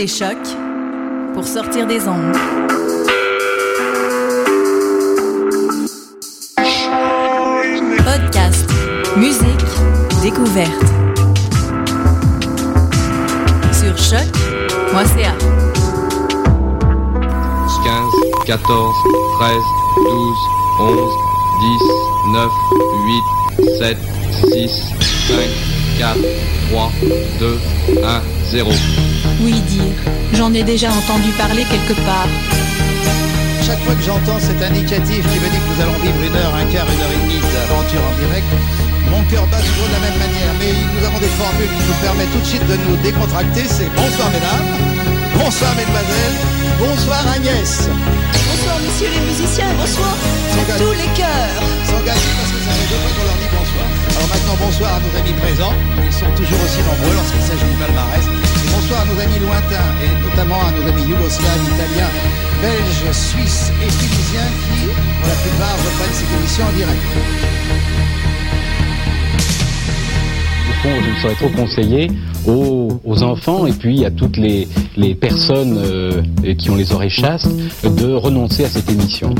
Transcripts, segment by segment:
Écoutez Choc pour sortir des ondes. Podcast, musique, découverte. Sur choc.ca. 15, 14, 13, 12, 11, 10, 9, 8, 7, 6, 5, 4, 3, 2, 1, 0. Oui, dire. J'en ai déjà entendu parler quelque part. Chaque fois que j'entends cet indicatif qui me dit que nous allons vivre une heure, un quart, une heure et demie d'aventure en direct, mon cœur bat toujours de la même manière. Mais nous avons des formules qui nous permettent tout de suite de nous décontracter. C'est bonsoir mesdames, bonsoir mesdemoiselles, bonsoir Agnès. Bonsoir messieurs les musiciens, bonsoir tous les cœurs. Sans gagner parce que ça fait deux fois qu'on leur dit. Alors maintenant bonsoir à nos amis présents. Ils sont toujours aussi nombreux lorsqu'il s'agit du palmarès. Bonsoir à nos amis lointains et notamment à nos amis yougoslaves, italiens, belges, suisses et tunisiens qui, pour la plupart, reprennent ces émissions en direct. Fond, je ne saurais trop conseiller aux, enfants et puis à toutes les, les personnes euh, qui ont les oreilles chastes de renoncer à cette émission.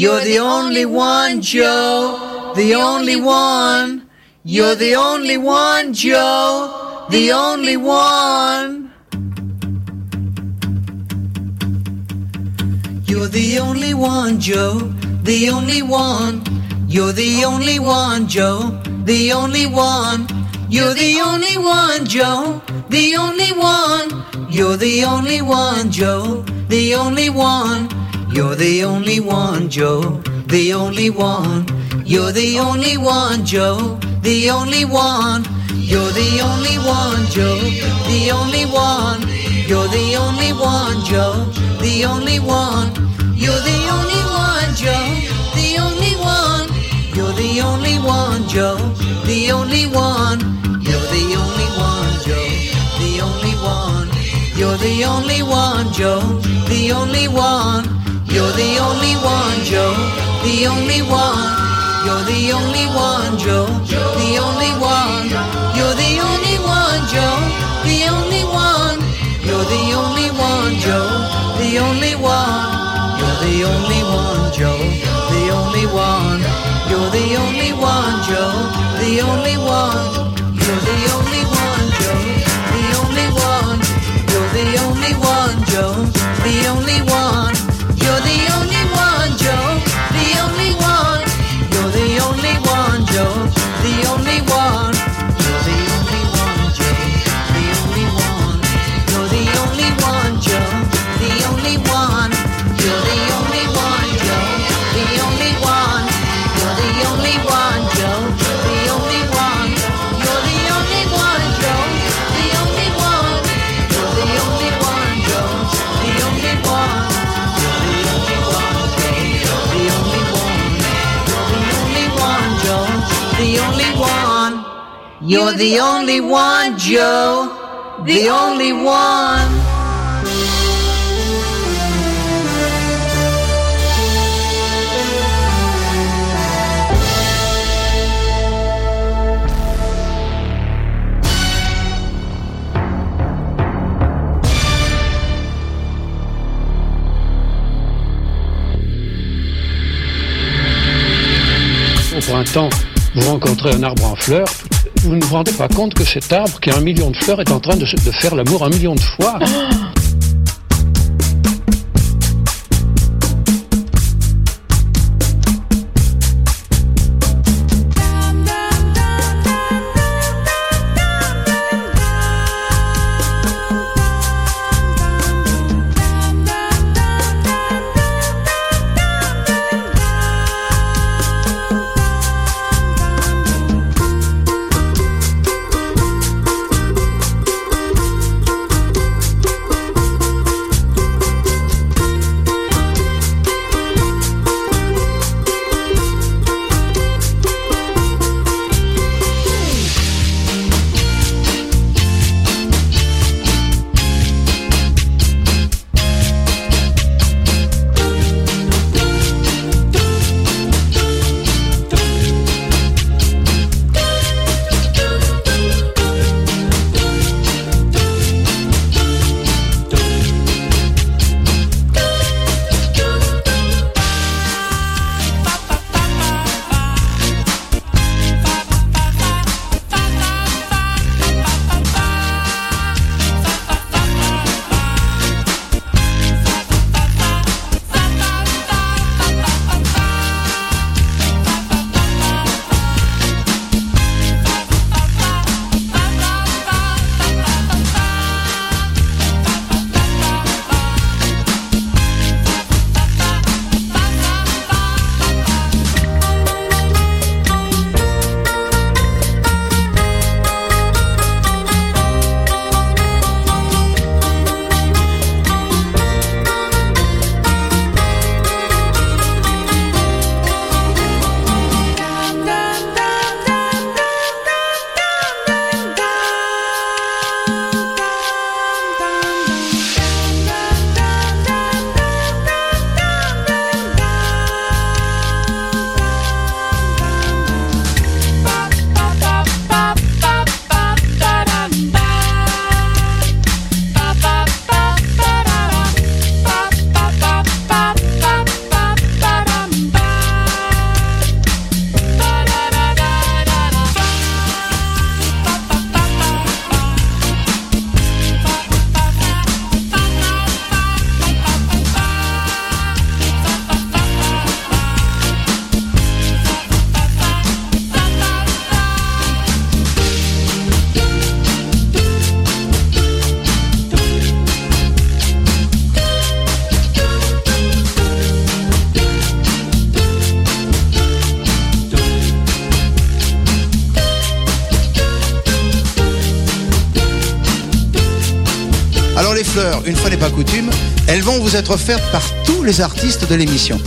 You're the only one, Joe. The only one. You're the only one, Joe. The only one. You're the only one, Joe. The only one. You're the only one, Joe. The only one. You're the only one, Joe. The only one. You're the only one, Joe. The only one. You're the only one, Joe. The only one. You're the only one, Joe. The only one. You're the only one, Joe. The only one. You're the only one, Joe. The only one. You're the only one, Joe. The only one. You're the only one, Joe. The only one. You're the only one, Joe. The only one. You're the only one, Joe. The only one. You're the only one, Joe. The only one. You're the only one, Joe. The only one. You're the only one, Joe. The only one. You're the only one, Joe. The only one. You're the only one, Joe. You're the only one, Joe. The only one. Au printemps, vous rencontrez un arbre en fleurs, vous ne vous rendez pas compte que cet arbre qui a un million de fleurs est en train de, faire l'amour un million de fois? Vous être offertes par tous les artistes de l'émission.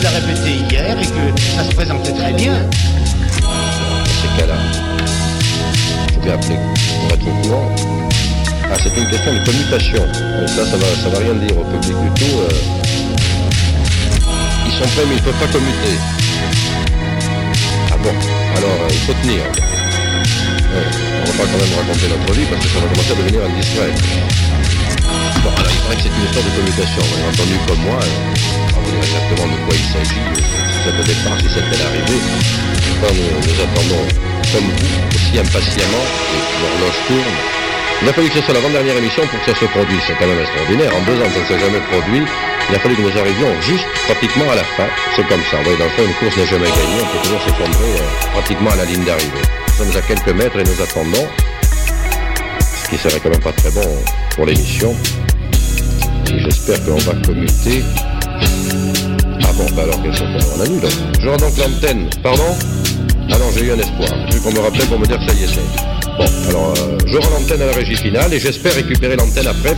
Qu'il l'a répété hier et que ça se présentait très bien. Dans ces cas-là, je vais appeler pour être au courant. Ah, c'est une question de commutation. Ça, ça va, ça va rien dire au public du tout. euh. Ils sont prêts, mais ils ne peuvent pas commuter. Ah bon Alors, euh, il faut tenir. Ouais, on va pas quand même raconter notre vie parce que ça va commencer à devenir indiscret. Alors il paraît que c'est une histoire de commutation. Vous avez entendu comme moi, euh, on vous exactement de quoi il s'agit, c'est au départ, si c'est à l'arrivée. Enfin, nous, nous attendons, comme vous, aussi impatiemment, l'horloge tourne. Il a fallu que ce soit l'avant-dernière émission pour que ça se produise. C'est quand même extraordinaire. En deux ans, ça ne s'est jamais produit. Il a fallu que nous arrivions juste pratiquement à la fin. C'est comme ça. Vous voyez, dans le fond, une course n'est jamais gagnée. On peut toujours s'effondrer euh, pratiquement à la ligne d'arrivée. Nous sommes à quelques mètres et nous attendons. Ce qui serait quand même pas très bon pour l'émission. J'espère qu'on va commuter. Ah bon, bah alors quels sont On annule. Je rends donc l'antenne. Pardon Ah j'ai eu un espoir. Vu qu'on me rappelait pour me dire que ça y était. Bon, alors euh, je rends l'antenne à la régie finale et j'espère récupérer l'antenne après.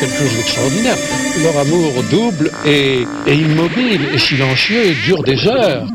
Quelque chose d'extraordinaire. Leur amour double et, immobile et silencieux dure des heures.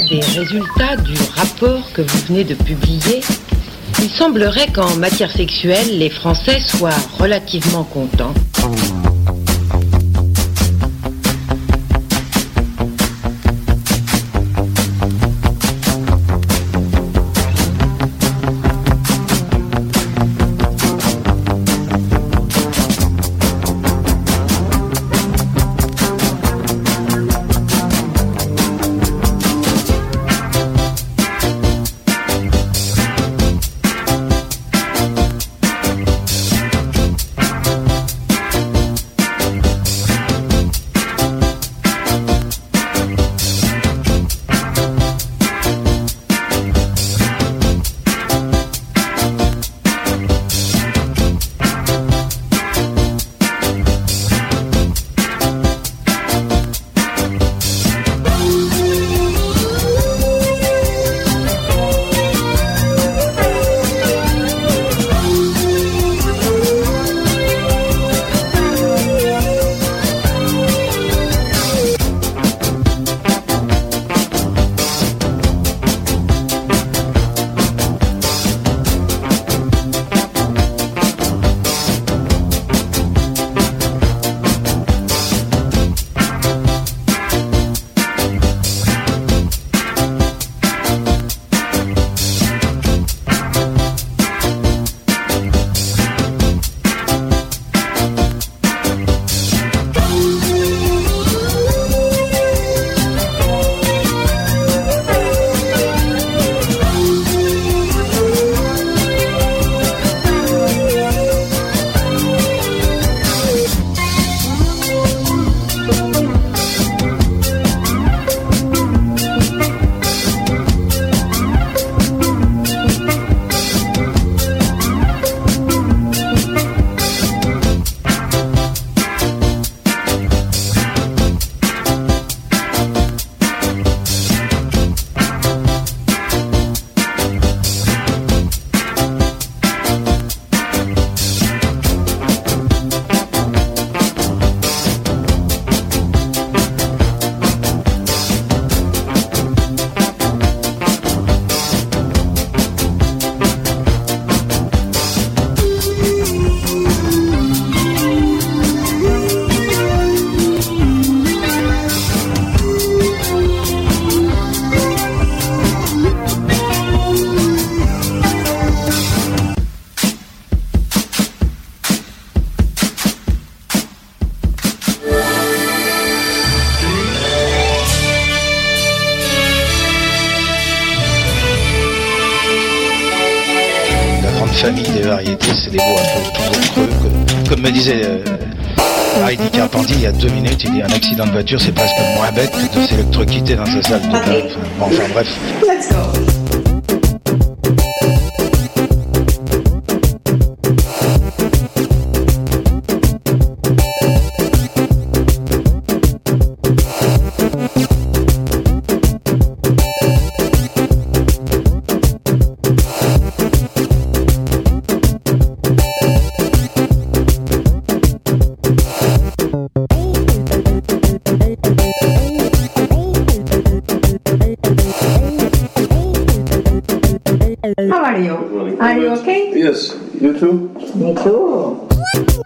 Des résultats du rapport que vous venez de publier, il semblerait qu'en matière sexuelle, les Français soient relativement contents. accident de voiture, c'est presque moins bête que de s'électrocuter dans sa salle de bain. Enfin, bon, enfin bref. are you? Good morning. Are you okay? Yes, you too? Me too.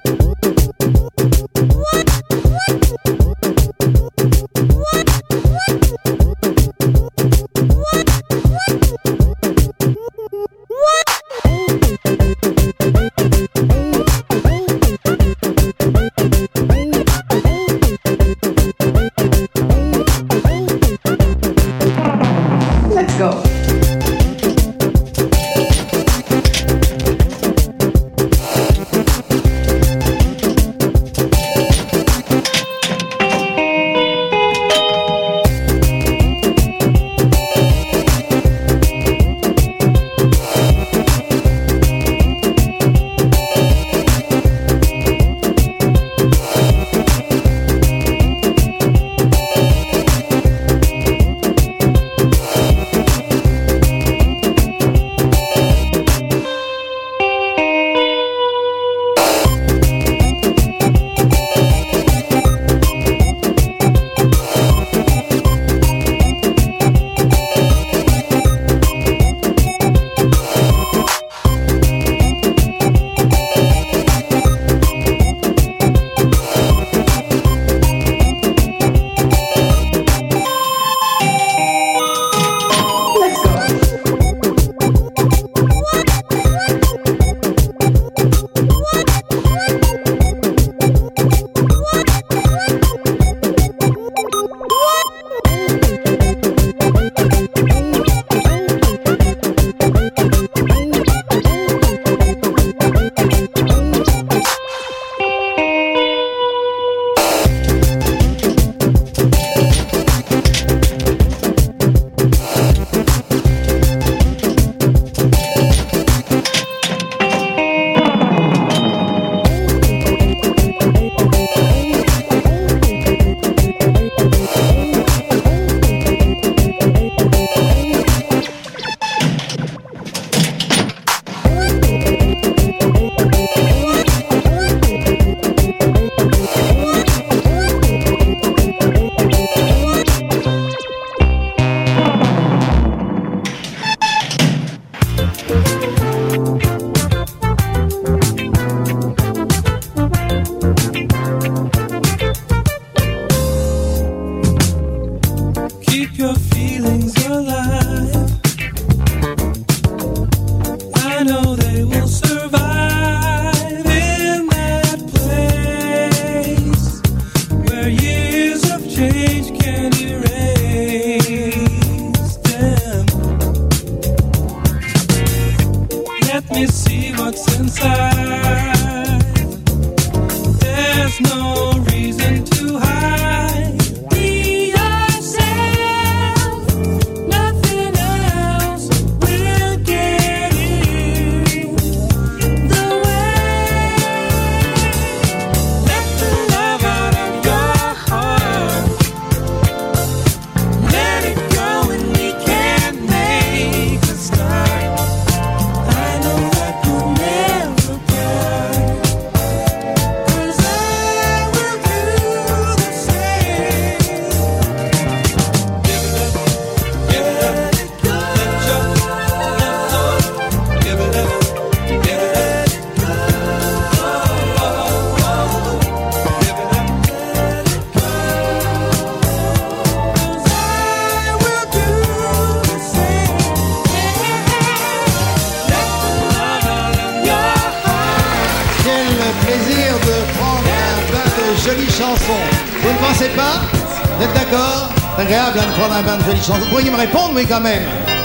Vous pourriez me répondre, oui, quand même.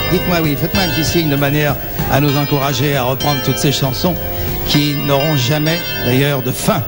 Dites-moi oui, faites-moi un petit signe de manière à nous encourager à reprendre toutes ces chansons qui n'auront jamais d'ailleurs de fin.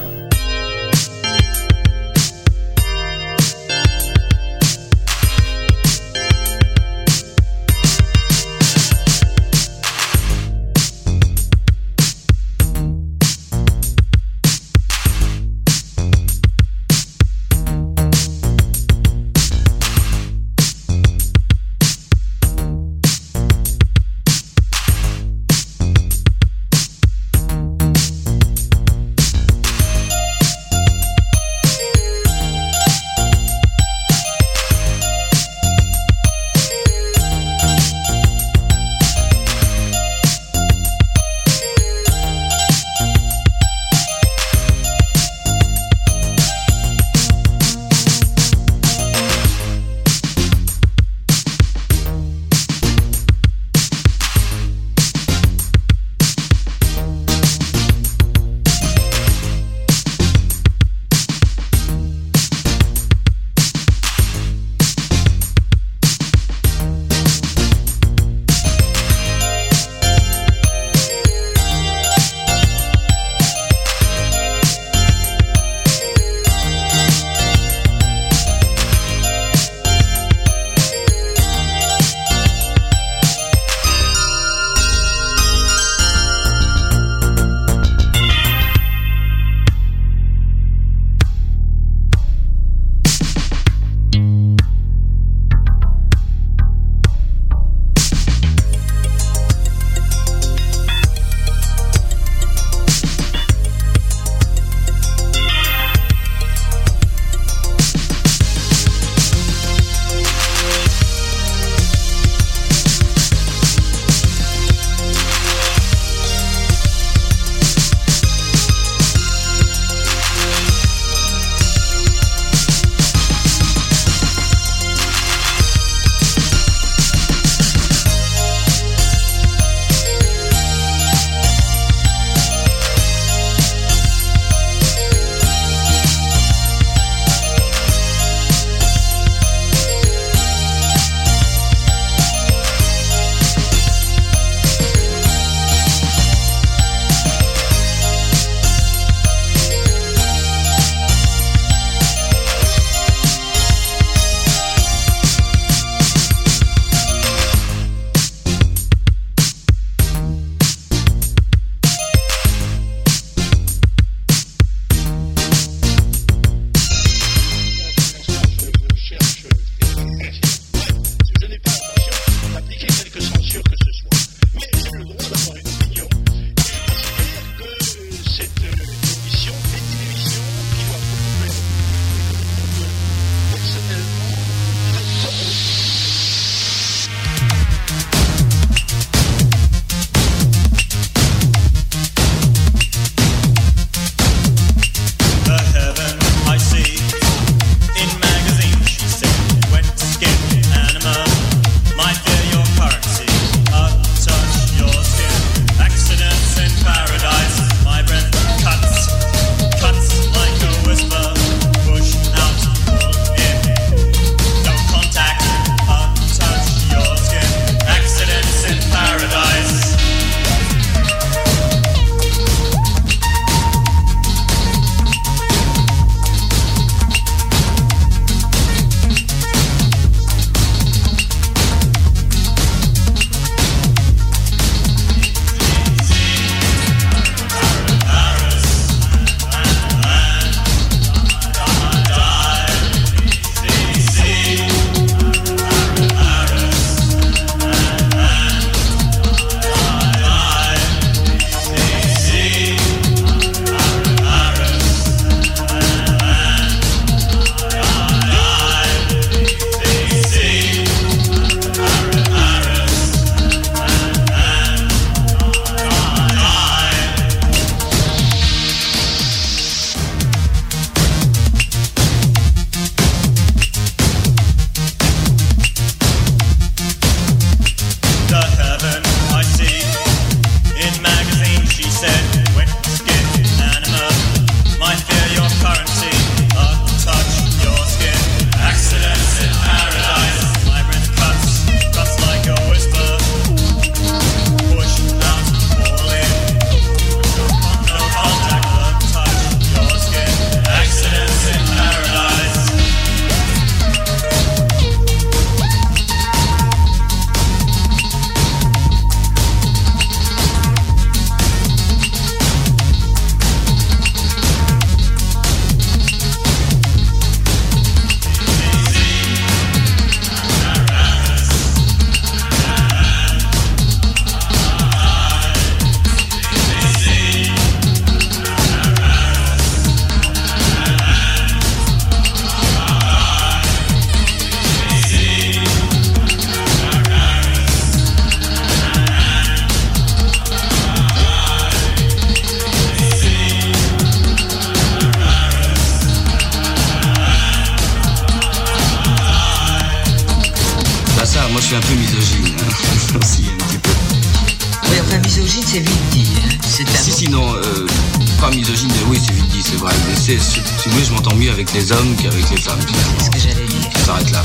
Les hommes qu'avec les femmes. C'est ce que j'allais dire. Ça s'arrête là.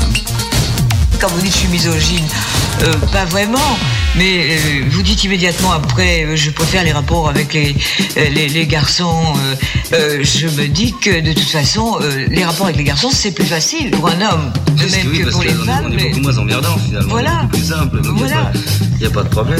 Quand vous dites je suis misogyne, euh, pas vraiment, mais euh, vous dites immédiatement après euh, je préfère les rapports avec les, euh, les, les garçons. je me dis que de toute façon, les rapports avec les garçons c'est plus facile pour un homme, de même oui, que parce pour que les femmes. on est mais- beaucoup moins emmerdant finalement. Voilà. C'est plus simple. donc Voilà. Il n'y a, pas de problème.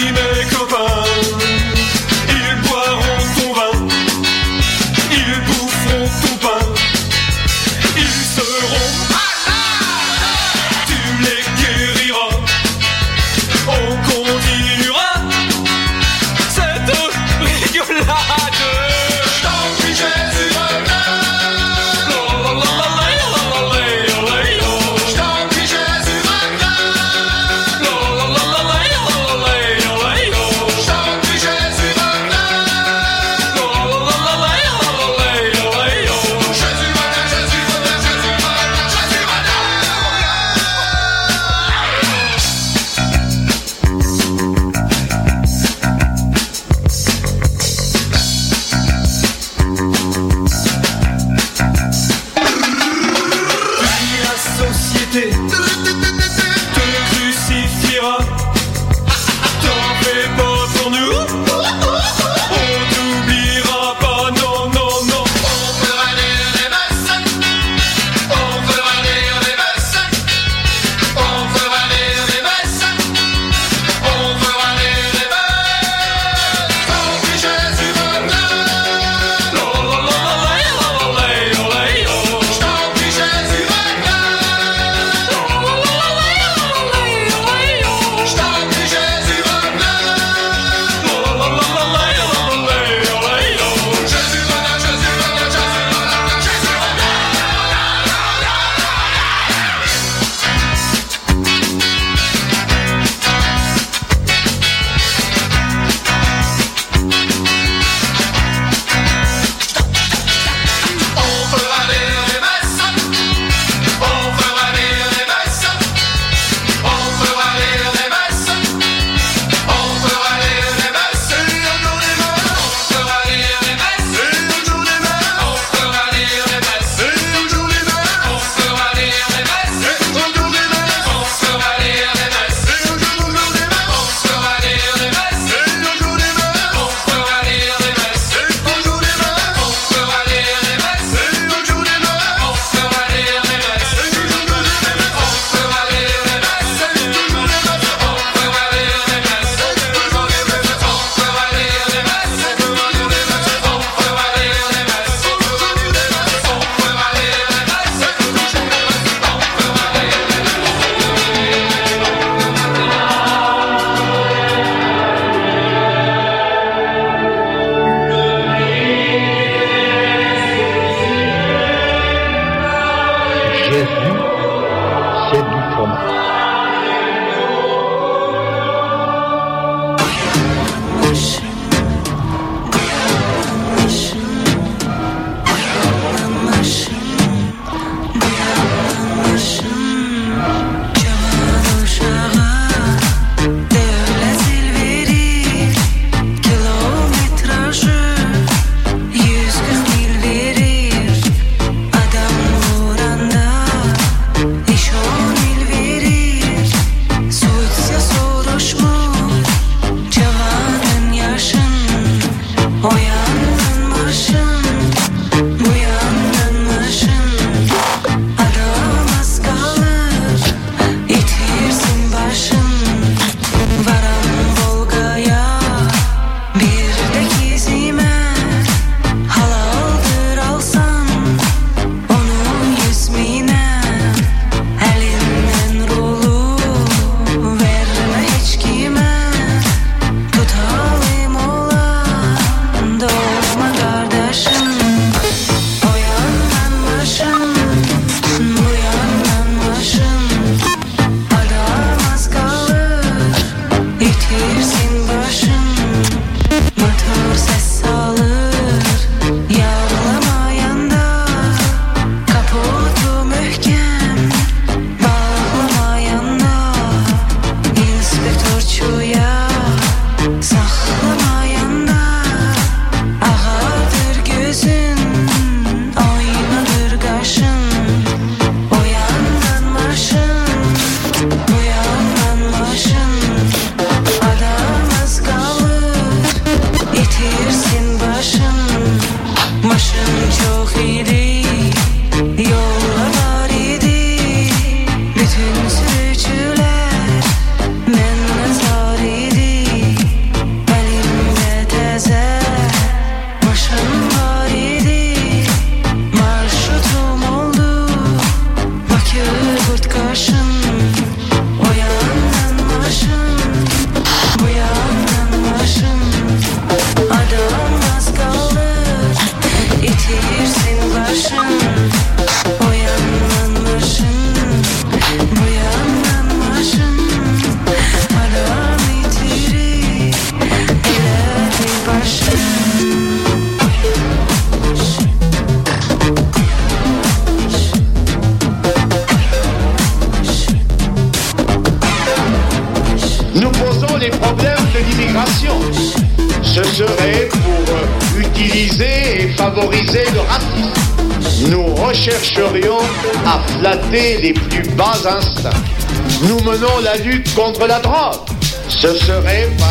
Liebe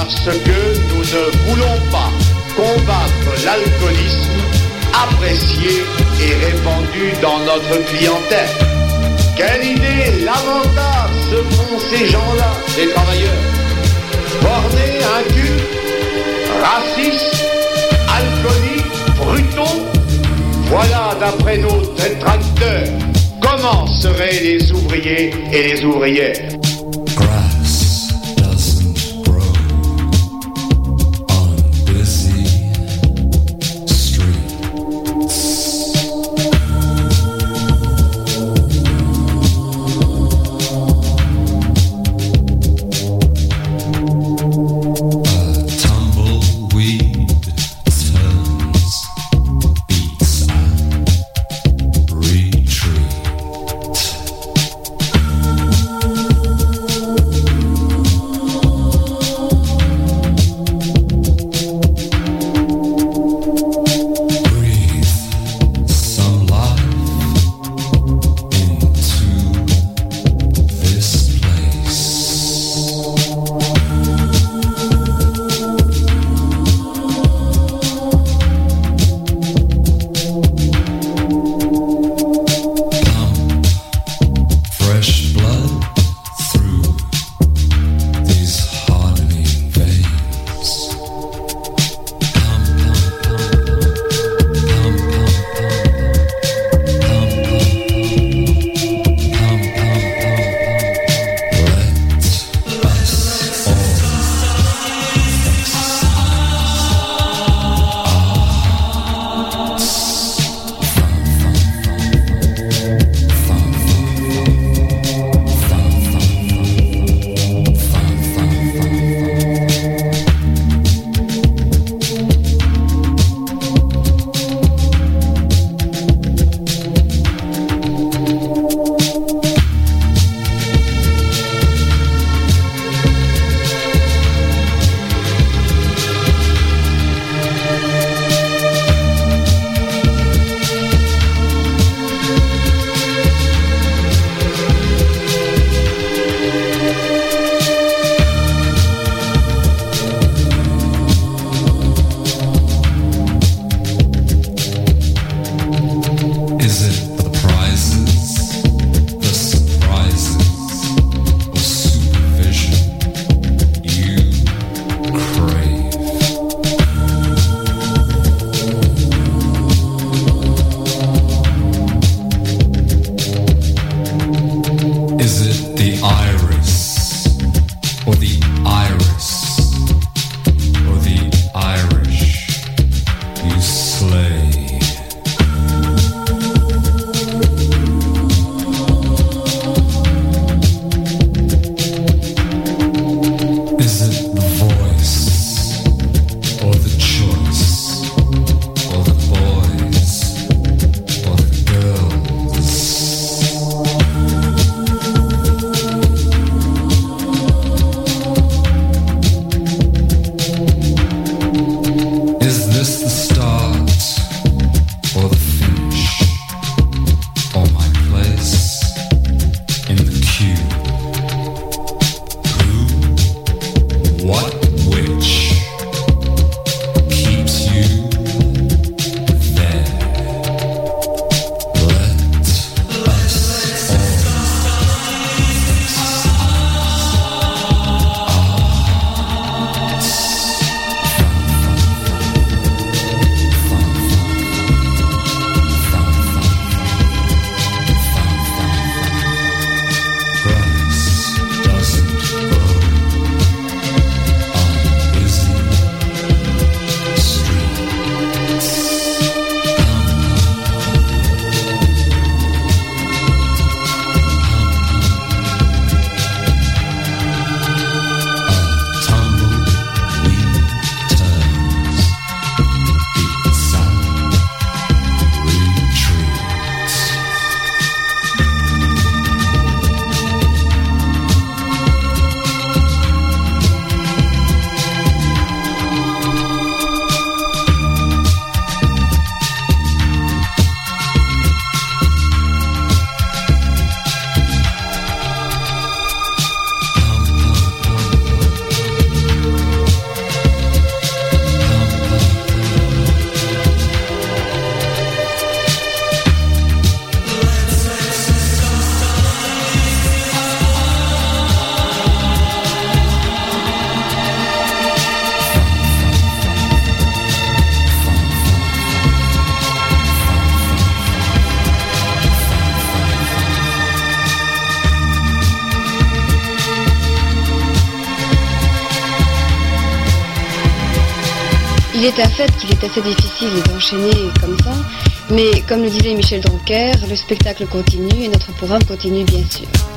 parce que nous ne voulons pas combattre l'alcoolisme apprécié et répandu dans notre clientèle. Quelle idée lamentable se font ces gens-là, les travailleurs. Bornés, incultes, racistes, alcooliques, brutaux. Voilà, d'après nos détracteurs, comment seraient les ouvriers et les ouvrières. C'est la fête qu'il est assez difficile d'enchaîner comme ça. Mais comme le disait Michel Drucker, le spectacle continue et notre programme continue bien sûr.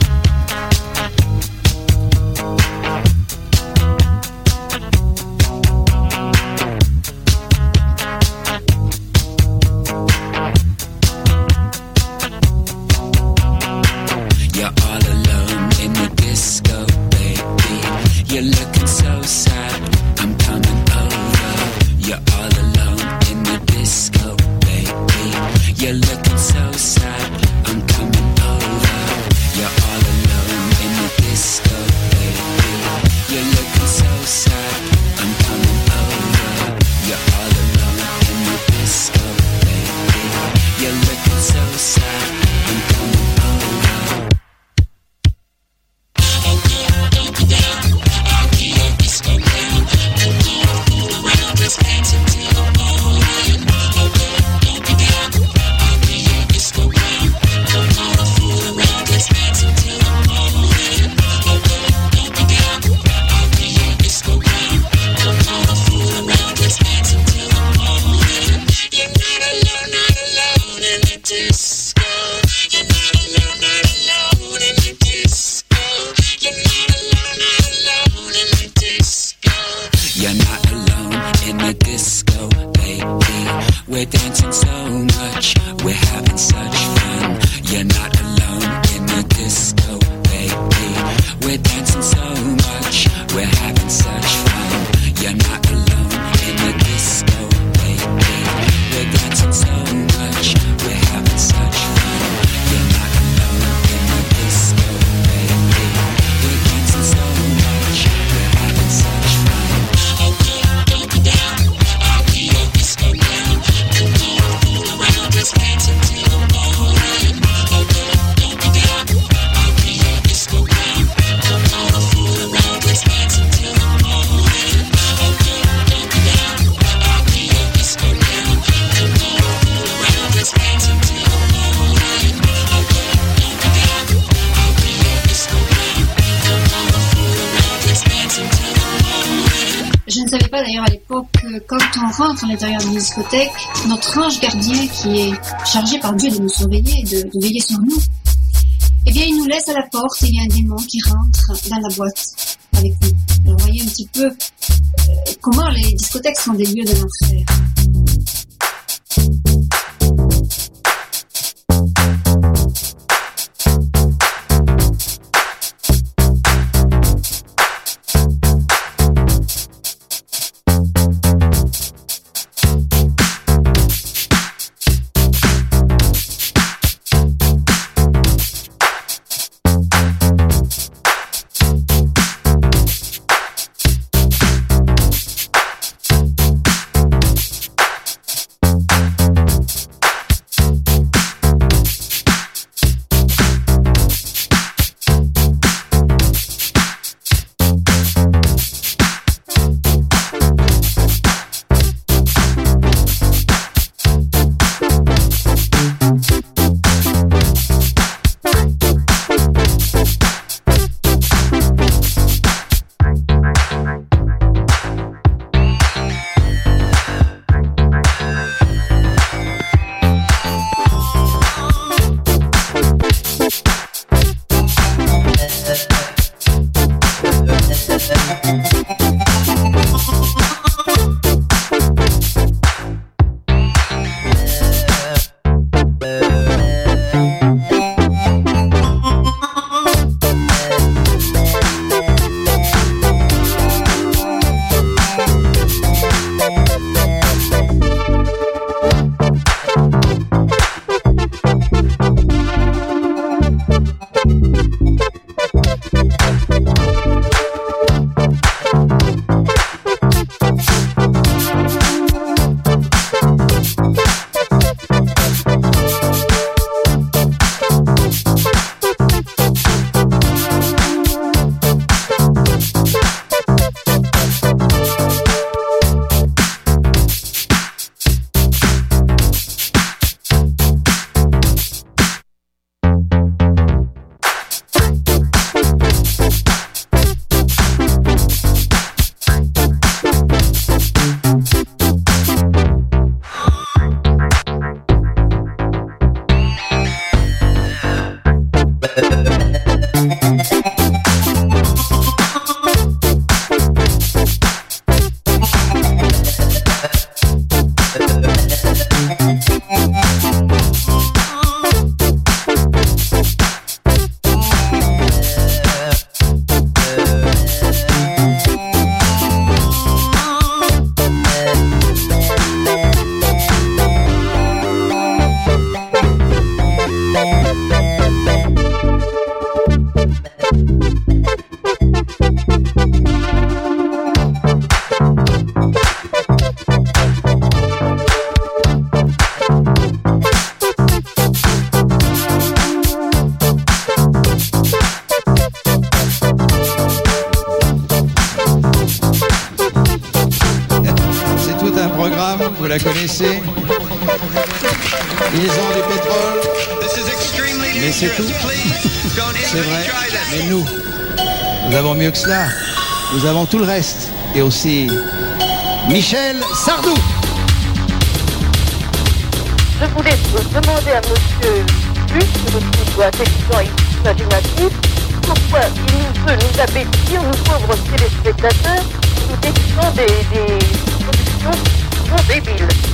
par Dieu de nous surveiller de, veiller sur nous, eh bien, il nous laisse à la porte et il y a un démon qui rentre dans la boîte avec nous. Alors, voyez un petit peu euh, comment les discothèques sont des lieux de l'enfer. Mieux que cela. Nous avons tout le reste. Et aussi Michel Sardou. Je voulais demander à monsieur Luc, qui doit être et pourquoi il nous veut nous abbêtir, nous pauvres téléspectateurs, nous décrivant des, des productions qui sont débiles.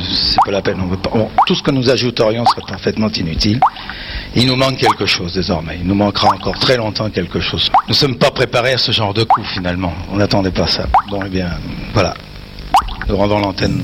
c'est pas la peine. On pas, tout ce que nous ajouterions serait parfaitement inutile. Il nous manque quelque chose désormais. Il nous manquera encore très longtemps quelque chose. Nous ne sommes pas préparés à ce genre de coup finalement. On n'attendait pas ça. Bon, eh bien, voilà. Nous rendons l'antenne.